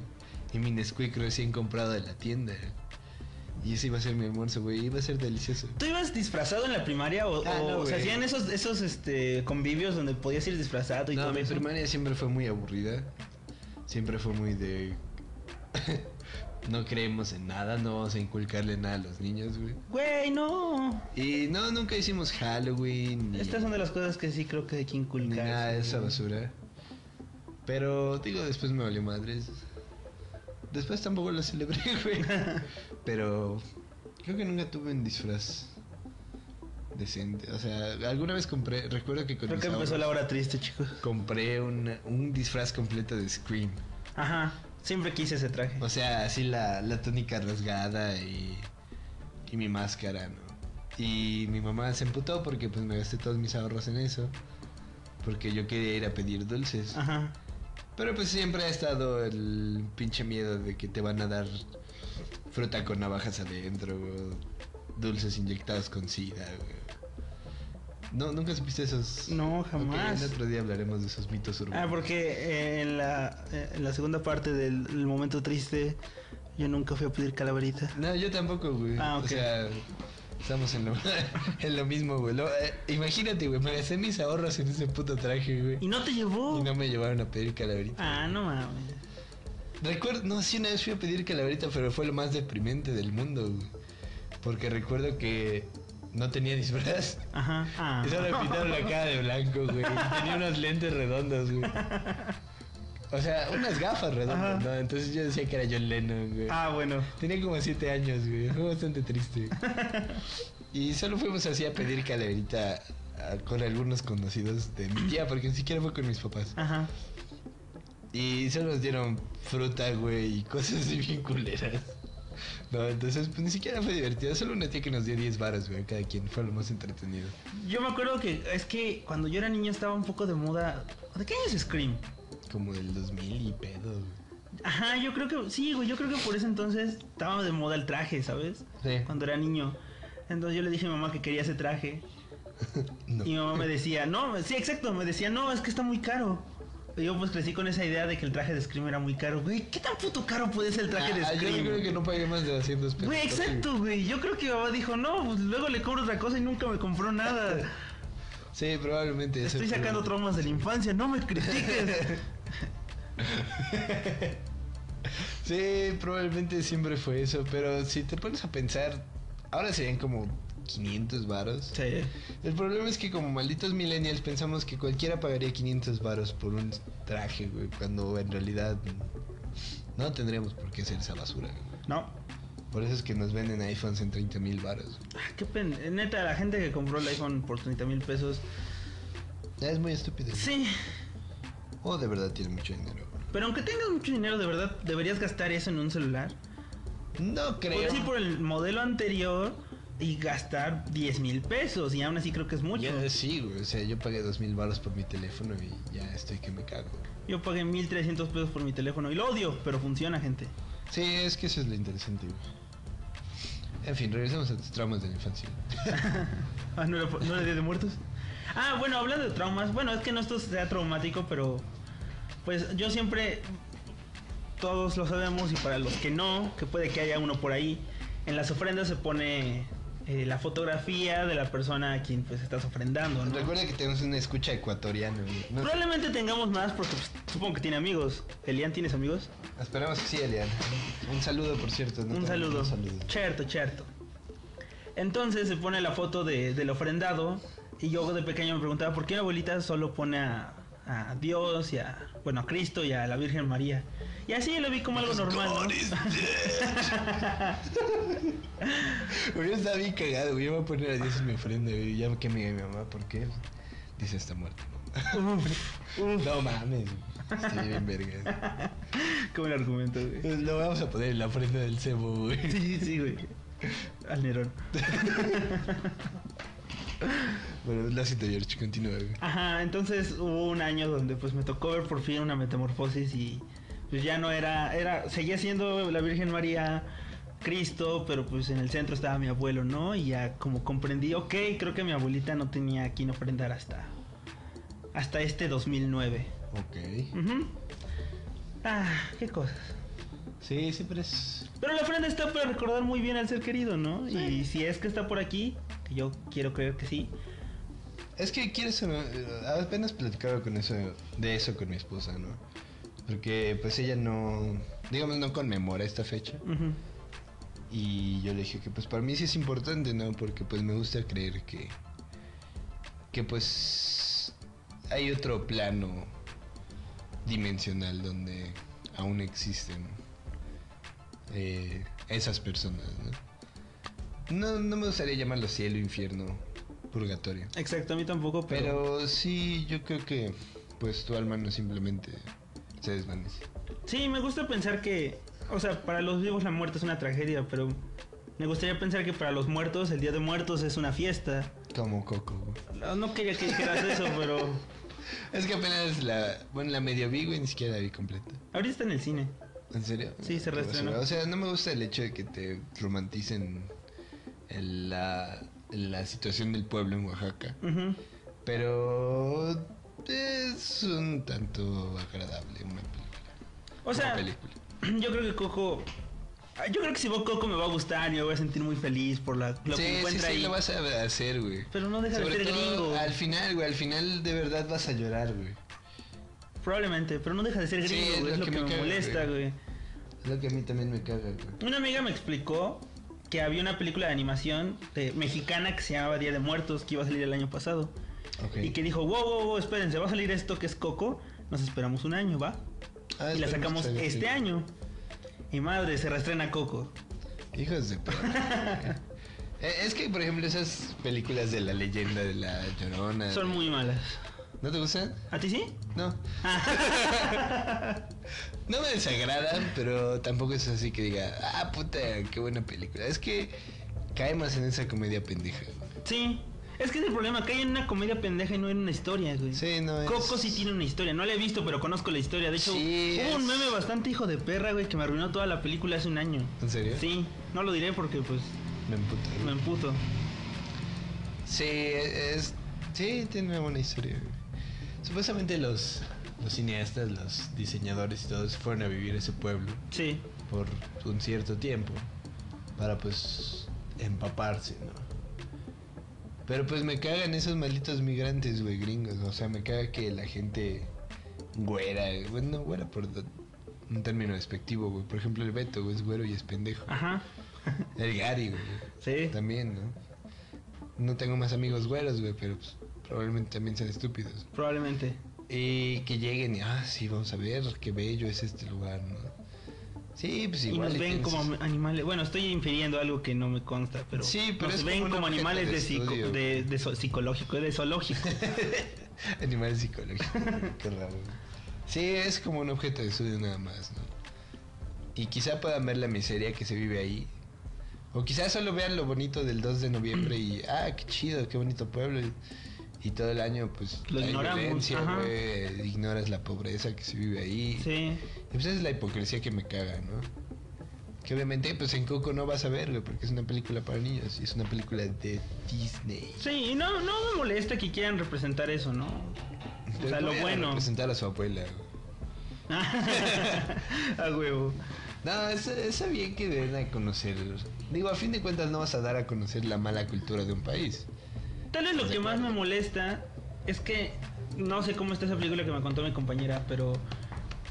Y mi Nesquik recién comprado de la tienda. Y ese iba a ser mi almuerzo, güey. Iba a ser delicioso. ¿Tú ibas disfrazado en la primaria o, Ah, o no, se hacían esos, esos este, convivios donde podías ir disfrazado y No, todo mi eso? primaria siempre fue muy aburrida. Siempre fue muy de. No creemos en nada, no vamos a inculcarle nada a los niños, güey. Güey, no. Y no, nunca hicimos Halloween. Ni, Estas son de las cosas que sí creo que hay que inculcar. nada de esa basura. Pero, digo, después me valió madres. Después tampoco lo celebré, güey. Pero creo que nunca tuve un disfraz decente. O sea, alguna vez compré, recuerdo que con Creo mis que empezó la hora triste, chicos. compré una- un disfraz completo de Scream. Ajá. Siempre quise ese traje. O sea, así la, la túnica rasgada y, y mi máscara, ¿no? Y mi mamá se emputó porque pues me gasté todos mis ahorros en eso. Porque yo quería ir a pedir dulces. Ajá. Pero pues siempre ha estado el pinche miedo de que te van a dar fruta con navajas adentro, dulces inyectados con sida, güey. No, nunca supiste esos. No, jamás. el otro día hablaremos de esos mitos urbanos. Ah, porque eh, en, la, eh, en la segunda parte del, momento triste, yo nunca fui a pedir calaverita. No, yo tampoco, güey. Ah, ok. O sea, estamos en lo, en lo mismo, güey. Lo- eh, imagínate, güey, me gasté mis ahorros en ese puto traje, güey. ¿Y no te llevó? Y no me llevaron a pedir calaverita. Ah, no mames. Recuerdo, no, sí, una vez fui a pedir calaverita, pero fue lo más deprimente del mundo, güey. Porque recuerdo que no tenía disfraz. Ajá. Ah. Y solo me pintaron la cara de blanco, güey. Y tenía unos lentes redondos, güey. O sea, unas gafas redondas, Ajá. ¿no? Entonces yo decía que era John Lennon, güey. Ah, bueno. Tenía como siete años, güey. Fue bastante triste. Y solo fuimos así a pedir calaverita con algunos conocidos de mi tía, porque ni siquiera fue con mis papás. Ajá. Y solo nos dieron fruta, güey, y cosas así bien culeras. No, entonces pues ni siquiera fue divertido. Solo una tía que nos dio 10 varas, güey, cada quien. Fue lo más entretenido. Yo me acuerdo que es que cuando yo era niño estaba un poco de moda. ¿De qué año es Scream? Como del 2000 y pedo, güey. Ajá, yo creo que sí, güey. Yo creo que por ese entonces estaba de moda el traje, ¿sabes? Sí. Cuando era niño. Entonces yo le dije a mi mamá que quería ese traje. No. Y mi mamá me decía, no, sí, exacto, me decía, no, es que está muy caro. Yo pues crecí con esa idea de que el traje de Scream era muy caro. Güey, ¿qué tan puto caro puede ser el traje de Ah, yo Scream? creo que no pagué más de 200 pesos. Güey, exacto, güey. Yo creo que mi mamá dijo, no, pues luego le compro otra cosa y nunca me compró nada. Sí, probablemente. Estoy sacando traumas de la infancia, no me critiques. Sí, probablemente siempre fue eso, pero si te pones a pensar, ahora serían como 500 varos. sí. El problema es que como malditos millennials pensamos que cualquiera pagaría 500 varos por un traje, güey, cuando en realidad no tendríamos por qué hacer esa basura. güey. No. Por eso es que nos venden iPhones en 30 mil varos. Ah, qué pena. Neta, la gente que compró el iPhone por 30 mil pesos. Es muy estúpido. Sí. O de verdad tiene mucho dinero. Pero aunque tengas mucho dinero, de verdad, deberías gastar eso en un celular. No creo. Puedes ir por el modelo anterior y gastar 10 mil pesos. Y aún así creo que es mucho. Ya, sí, güey. O sea, yo pagué 2 mil varos por mi teléfono y ya estoy que me cago. Yo pagué 1300 pesos por mi teléfono y lo odio, pero funciona, gente. Sí, es que eso es lo interesante, güey. En fin, regresemos a tus traumas de la infancia. Ah, ¿no era, ¿no era Día de Muertos? Ah, bueno, hablando de traumas, bueno, es que no esto sea traumático, pero pues yo siempre, todos lo sabemos y para los que no, que puede que haya uno por ahí, en las ofrendas se pone eh, la fotografía de la persona a quien pues estás ofrendando, ¿no? Recuerda que tenemos una escucha ecuatoriana. No- Probablemente tengamos más porque pues, supongo que tiene amigos. Elian, ¿tienes amigos? Esperamos que sí, Elian. Un saludo, por cierto. ¿no? un saludo. Un saludo. Cierto, cierto. Entonces se pone la foto de, del ofrendado y yo de pequeño me preguntaba por qué la abuelita solo pone a, a Dios y a, bueno, a Cristo y a la Virgen María. Y así lo vi como algo normal, ¿no? Yo estaba bien cagado, güey. Yo me voy a poner a Dios en mi ofrenda, güey. Ya que me mi mamá, ¿por qué? Dice, está muerto. No mames. Estoy bien verga. Como el argumento, güey. Lo vamos a poner en la ofrenda del cebo, güey. Sí, sí, güey. Al Nerón. Bueno, la cita, George, continúa, güey. Ajá, entonces hubo un año donde pues me tocó ver por fin una metamorfosis y pues ya no era, era, seguía siendo la Virgen María, Cristo, pero pues en el centro estaba mi abuelo, ¿no? Y ya como comprendí, ok, creo que mi abuelita no tenía a quien ofrendar hasta, hasta este 2009. Ok. Ujú. Ah, qué cosas. Sí, siempre es. Pero la ofrenda está para recordar muy bien al ser querido, ¿no? Y si es que está por aquí, yo quiero creer que sí, Es que quieres eh, apenas platicaba con eso, de eso con mi esposa, ¿no? Porque pues ella no, digamos, no conmemora esta fecha. Y yo le dije que pues para mí sí es importante, ¿no? Porque pues me gusta creer que, que pues hay otro plano dimensional donde aún existen eh, esas personas, ¿no? ¿No? No me gustaría llamarlo cielo, infierno, purgatorio. exacto, a mí tampoco, pero... Pero sí, yo creo que pues tu alma no simplemente se desvanece. Sí, me gusta pensar que, o sea, para los vivos la muerte es una tragedia, pero me gustaría pensar que para los muertos el Día de Muertos es una fiesta. Como Coco. No, no quería que dijeras eso, pero Es que apenas la, bueno, la medio vi, güey, ni siquiera la vi completa. ahorita está en el cine. ¿En serio? Sí, se reestrenó. O sea, no me gusta el hecho de que te romanticen el- la, la situación del pueblo en Oaxaca. Ujú. Pero es un tanto agradable una película. O sea, película. yo creo que Coco... Yo creo que si veo Coco me va a gustar y me voy a sentir muy feliz por la, lo sí, que sí, encuentra sí, ahí. lo vas a hacer, güey. Pero no deja Sobre de ser todo gringo. al final, güey, al final de verdad vas a llorar, güey. Probablemente, pero no deja de ser Sí, gringo, es güey, es lo lo que que, me me caga, molesta, güey. güey. Es lo que a mí también me caga, güey. Una amiga me explicó que había una película de animación de- mexicana que se llamaba Día de Muertos que iba a salir el año pasado. Y que dijo, wow, wow, wow, espérense, va a salir esto que es Coco, nos esperamos un año, ¿va? Ah, y la sacamos este sí. año. Y madre, se reestrena Coco. Hijos de perra. Eh, es que, por ejemplo, esas películas de la leyenda de la llorona. Son muy malas. ¿No te gustan? ¿A ti sí? No. no me desagradan, pero tampoco es así que diga, ah, puta, qué buena película. Es que caemos en esa comedia pendeja. Sí. Es que es el problema, cae en una comedia pendeja y no en una historia, güey. Sí, no es. Coco sí tiene una historia, no la he visto, pero conozco la historia. De hecho, Sí, hubo un meme bastante hijo de perra, güey, que me arruinó toda la película hace un año. ¿En serio? Sí, no lo diré porque pues Me emputa. me emputo. Sí, es. Sí, tiene una buena historia. güey. Supuestamente los, los cineastas, los diseñadores y todos fueron a vivir a ese pueblo Sí. por un cierto tiempo para pues empaparse, ¿no? Pero pues me cagan esos malditos migrantes, güey, gringos. O sea, me caga que la gente güera, bueno, no güera por un término despectivo, güey. Por ejemplo, el Beto, güey, es güero y es pendejo. Ajá. El Gary, güey. Sí. También, ¿no? No tengo más amigos güeros, güey, pero pues, probablemente también sean estúpidos. Probablemente. Y que lleguen y, ah, sí, vamos a ver qué bello es este lugar, ¿no? Sí, pues Y igual. nos ven como animales. Bueno, estoy infiriendo algo que no me consta, pero. Sí, pero nos es ven como animales de psico- de, de psicológico, de zoológico. Animales psicológicos, qué raro. Sí, es como un objeto de estudio nada más, ¿no? Y quizá puedan ver la miseria que se vive ahí. O quizás solo vean lo bonito del 2 de noviembre y, ah, qué chido, qué bonito pueblo. Y, y todo el año, pues, Lo hay ignoramos, ignoras la pobreza que se vive ahí. sí. Y pues esa es la hipocresía que me caga, ¿no? Que obviamente, pues en Coco no vas a ver, güey, porque es una película para niños y es una película de Disney. Sí, y no, no me molesta que quieran representar eso, ¿no? O sea, lo Voy a bueno. Representar a su abuela. A huevo. No, es- está bien que den a conocer. Digo, a fin de cuentas no vas a dar a conocer la mala cultura de un país. Tal vez lo ¿Estás de que más me molesta es que no sé cómo está esa película que me contó mi compañera, pero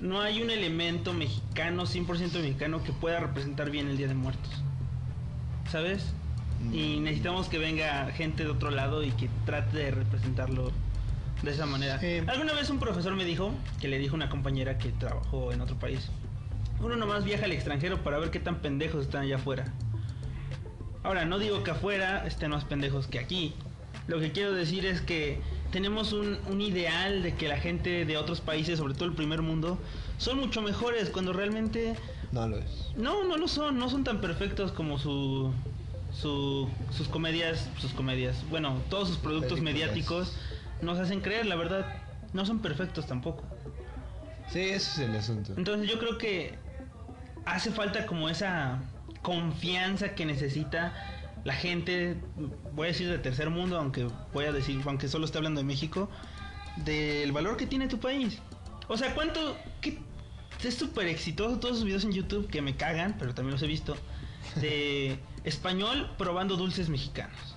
no hay un elemento mexicano, 100% mexicano, que pueda representar bien el Día de Muertos. ¿Sabes? Y Mm. necesitamos que venga gente de otro lado y que trate de representarlo de esa manera. Sí. Alguna vez un profesor me dijo, que le dijo una compañera que trabajó en otro país, uno nomás viaja al extranjero para ver qué tan pendejos están allá afuera. Ahora, no digo que afuera estén más pendejos que aquí. Lo que quiero decir es que tenemos un, un ideal de que la gente de otros países, sobre todo el primer mundo, son mucho mejores cuando realmente No lo es. no, no lo son, no son tan perfectos como su, su sus comedias, sus comedias, bueno, todos sus productos Películas. mediáticos nos hacen creer, la verdad, no son perfectos tampoco. Sí, ese es el asunto. Entonces yo creo que hace falta como esa confianza que necesita la gente, voy a decir de tercer mundo, aunque voy a decir, aunque solo esté hablando de México, del valor que tiene tu país. O sea, ¿cuánto? qué- es súper exitoso todos esos videos en YouTube que me cagan, pero también los he visto, de español probando dulces mexicanos.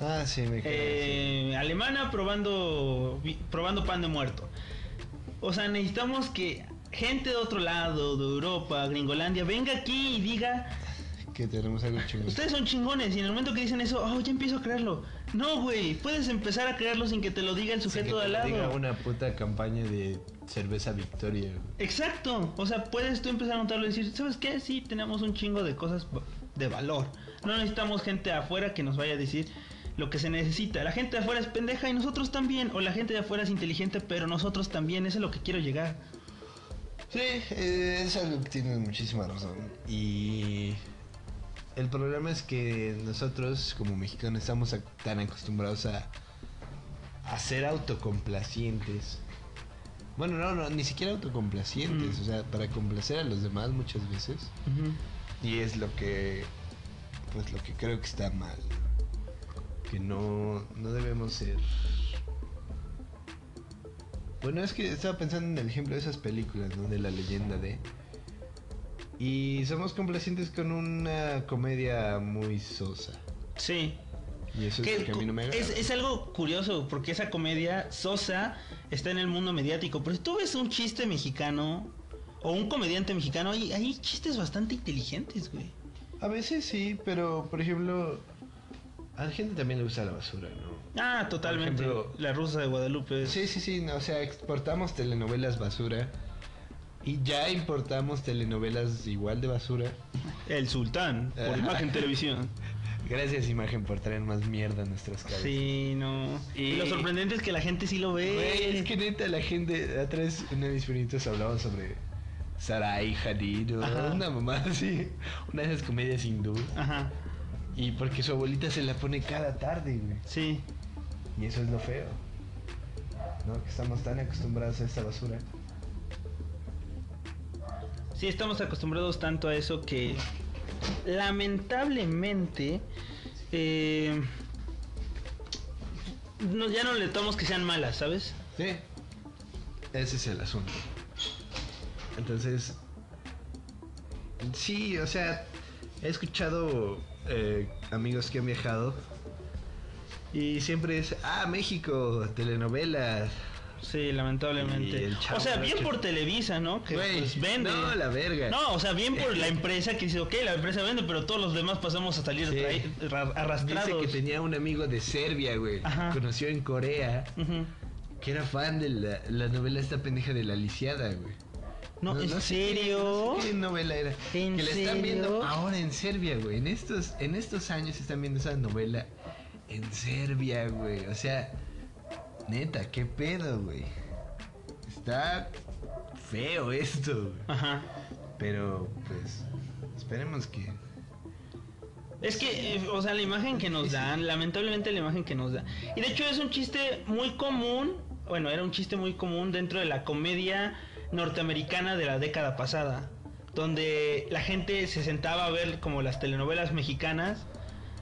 Ah, sí, me quedé. Eh, alemana probando probando pan de muerto. O sea, necesitamos que gente de otro lado, de Europa, Gringolandia, venga aquí y diga, Que tenemos algo chingón. ustedes son chingones. Y en el momento que dicen eso, oh, ya empiezo a creerlo. No, güey, puedes empezar a creerlo sin que te lo diga el Sin que sujeto de al lado. diga una puta campaña de cerveza Victoria. Exacto. O sea, puedes tú empezar a notarlo y decir, ¿sabes qué? Sí, tenemos un chingo de cosas de valor. No necesitamos gente afuera que nos vaya a decir lo que se necesita. La gente de afuera es pendeja y nosotros también. O la gente de afuera es inteligente, pero nosotros también. Eso es lo que quiero llegar. Sí, eh, es algo que tiene muchísima razón. Y el problema es que nosotros como mexicanos estamos a- tan acostumbrados a, a ser autocomplacientes. Bueno, no, no, ni siquiera autocomplacientes, Mm. o sea, para complacer a los demás muchas veces. Y es lo que, pues lo que creo que está mal. Que no, no debemos ser... Bueno, es que estaba pensando en el ejemplo de esas películas, ¿no? De la leyenda de... Y somos complacientes con una comedia muy sosa. Sí. Y eso es Que lo que a mí no me agrada. es, es algo curioso porque esa comedia sosa está en el mundo mediático. Pero si tú ves un chiste mexicano o un comediante mexicano, hay, hay chistes bastante inteligentes, güey. A veces sí, pero por ejemplo... A la gente también le gusta la basura, ¿no? Ah, totalmente. ejemplo- la rusa de Guadalupe. Sí, sí, sí, no, o sea, exportamos telenovelas basura y ya importamos telenovelas igual de basura. El sultán, por Ajá. imagen televisión. Gracias, imagen, por traer más mierda a nuestras cabezas. Sí, no. Y, Y- lo sorprendente es que la gente sí lo ve. Güey, es que neta, la gente, atrás uno de mis primitos hablaba sobre Sarai Hadid o una mamá así, una de esas comedias hindú. Ajá, Y porque su abuelita se la pone cada tarde, güey. sí. Y eso es lo feo. ¿No? Que estamos tan acostumbrados a esta basura. Sí, estamos acostumbrados tanto a eso que lamentablemente eh, ya no le tomamos que sean malas, ¿sabes? Sí. Ese es el asunto. Entonces, sí, o sea, he escuchado eh, amigos que han viajado y siempre es, ah, México, telenovelas. Sí, lamentablemente. O sea, bien por Televisa, ¿no? Que Güey, pues vende. no, la verga. No, o sea, bien por la empresa que dice, ok, la empresa vende, pero todos los demás pasamos a salir Sí. arrastrados. Dice que tenía un amigo de Serbia, güey. Conoció en Corea, que era fan de la, la novela esta pendeja de la lisiada, güey. No, ¿en sé qué- serio? no sé qué novela era. ¿En que la están viendo ahora en Serbia, güey. En estos, en estos años están viendo esa novela en Serbia, güey. O sea, neta, qué pedo, güey. Está feo esto, güey. Ajá. Pero, pues, esperemos que. Es que, eh, o sea, la imagen que nos dan, lamentablemente la imagen que nos da. Y de hecho es un chiste muy común, bueno, era un chiste muy común dentro de la comedia norteamericana de la década pasada, donde la gente se sentaba a ver como las telenovelas mexicanas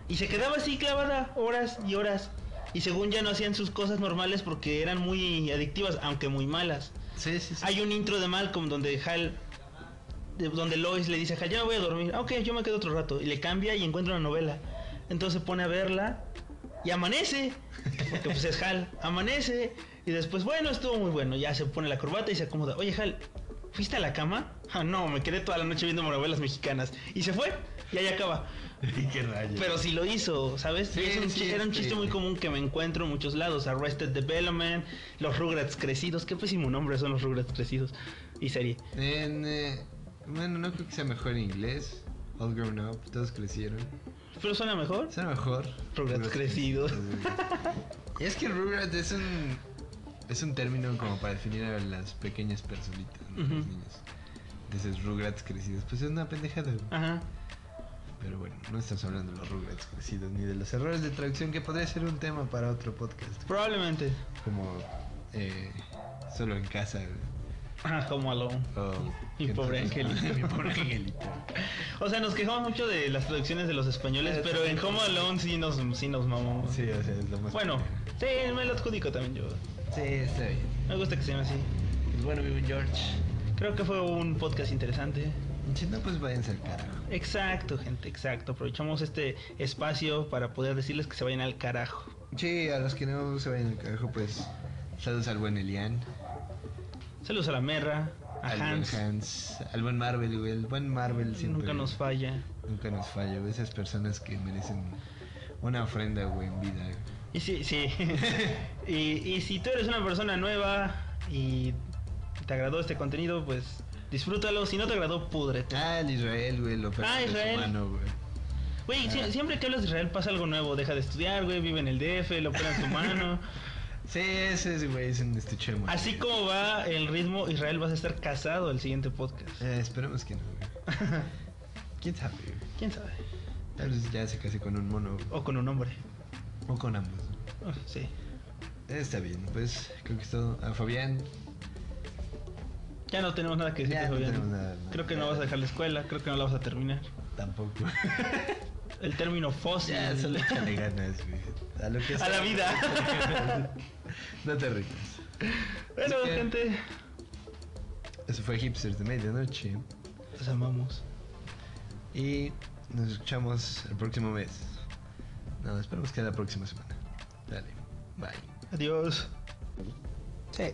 y se quedaba así clavada horas y horas. Y según ya no hacían sus cosas normales porque eran muy adictivas, aunque muy malas. Sí, sí, sí. Hay un intro de Malcolm donde Hal, de- donde Lois le dice a Hal, ya me voy a dormir. Ah, ok, yo me quedo otro rato. Y le cambia y encuentra una novela. Entonces pone a verla y amanece. Porque pues es Hal. Amanece. Y después, bueno, estuvo muy bueno. Ya se pone la corbata y se acomoda. Oye, Hal, ¿fuiste a la cama? Ah, no, me quedé toda la noche viendo novelas mexicanas. Y se fue. Y ahí acaba. ¿Y qué rayos? Pero sí lo hizo, ¿sabes? Sí, es un sí, era un chiste muy común que me encuentro en muchos lados. Arrested Development, los Rugrats crecidos. Qué pésimo nombre son los Rugrats crecidos. Y serie. En, eh, bueno, no creo que sea mejor en inglés. All grown up, todos crecieron. Pero suena mejor. Suena mejor. Rugrats crecidos. Y es que Rugrats es un es un término como para definir a las pequeñas personitas, ¿no? Ujú. los niños. Entonces Rugrats crecidos, pues es una pendejada. Ajá. Pero bueno, no estamos hablando de los Rugrats crecidos ni de los errores de traducción que podría ser un tema para otro podcast. Probablemente. Como eh, solo en casa. Ajá, como Alone. O Mi pobre angelito. Mi pobre angelito. O sea, nos quejamos mucho de las traducciones de los españoles, pero en Home Alone sí nos, sí nos mamamos. Sí, o sea, es lo más. Bueno, sí, me lo adjudico también yo. Sí, está bien. Me gusta que se llame así. Pues bueno, mi buen George. Creo que fue un podcast interesante. Si no, pues váyanse al carajo. Exacto, gente, exacto. Aprovechamos este espacio para poder decirles que se vayan al carajo. Sí, a los que no se vayan al carajo, pues saludos al buen Elian, Saludos a la Merra, a al Hans. buen Hans, al buen Marvel, güey. El buen Marvel siempre. Nunca nos falla. Nunca nos falla. Esas personas que merecen una ofrenda, güey, en vida. Y sí, sí. y, y si tú eres una persona nueva y te agradó este contenido, pues disfrútalo. Si no te agradó, púdrete. Ah, el Israel, güey, lo Ah, Israel. humano, güey. Güey, sie- siempre que hablas de Israel pasa algo nuevo. Deja de estudiar, güey, vive en el DF, lo operan su mano. Sí, ese es, güey, es un estuche de Así como va el ritmo, Israel vas a estar casado el siguiente podcast. Eh, esperemos que no, güey. ¿Quién sabe, güey? ¿Quién sabe? Tal vez ya se case con un mono güey. O con un hombre. o con ambos. Oh, sí. Está bien, pues creo que es todo. A Fabián, Ya no tenemos nada que decir, Ya no Fabián. tenemos nada. Creo que no vas a dejar la escuela, creo que no la vas a terminar. tampoco. El término fósil. ya, solo échale ganas, güey. A lo que A sea. la vida. no te rías. Bueno, Así gente, Eso fue Hipsters de Medianoche. los amamos. Y nos escuchamos el próximo mes. No, esperemos que la próxima semana. Dale, bye. Adiós. Sí.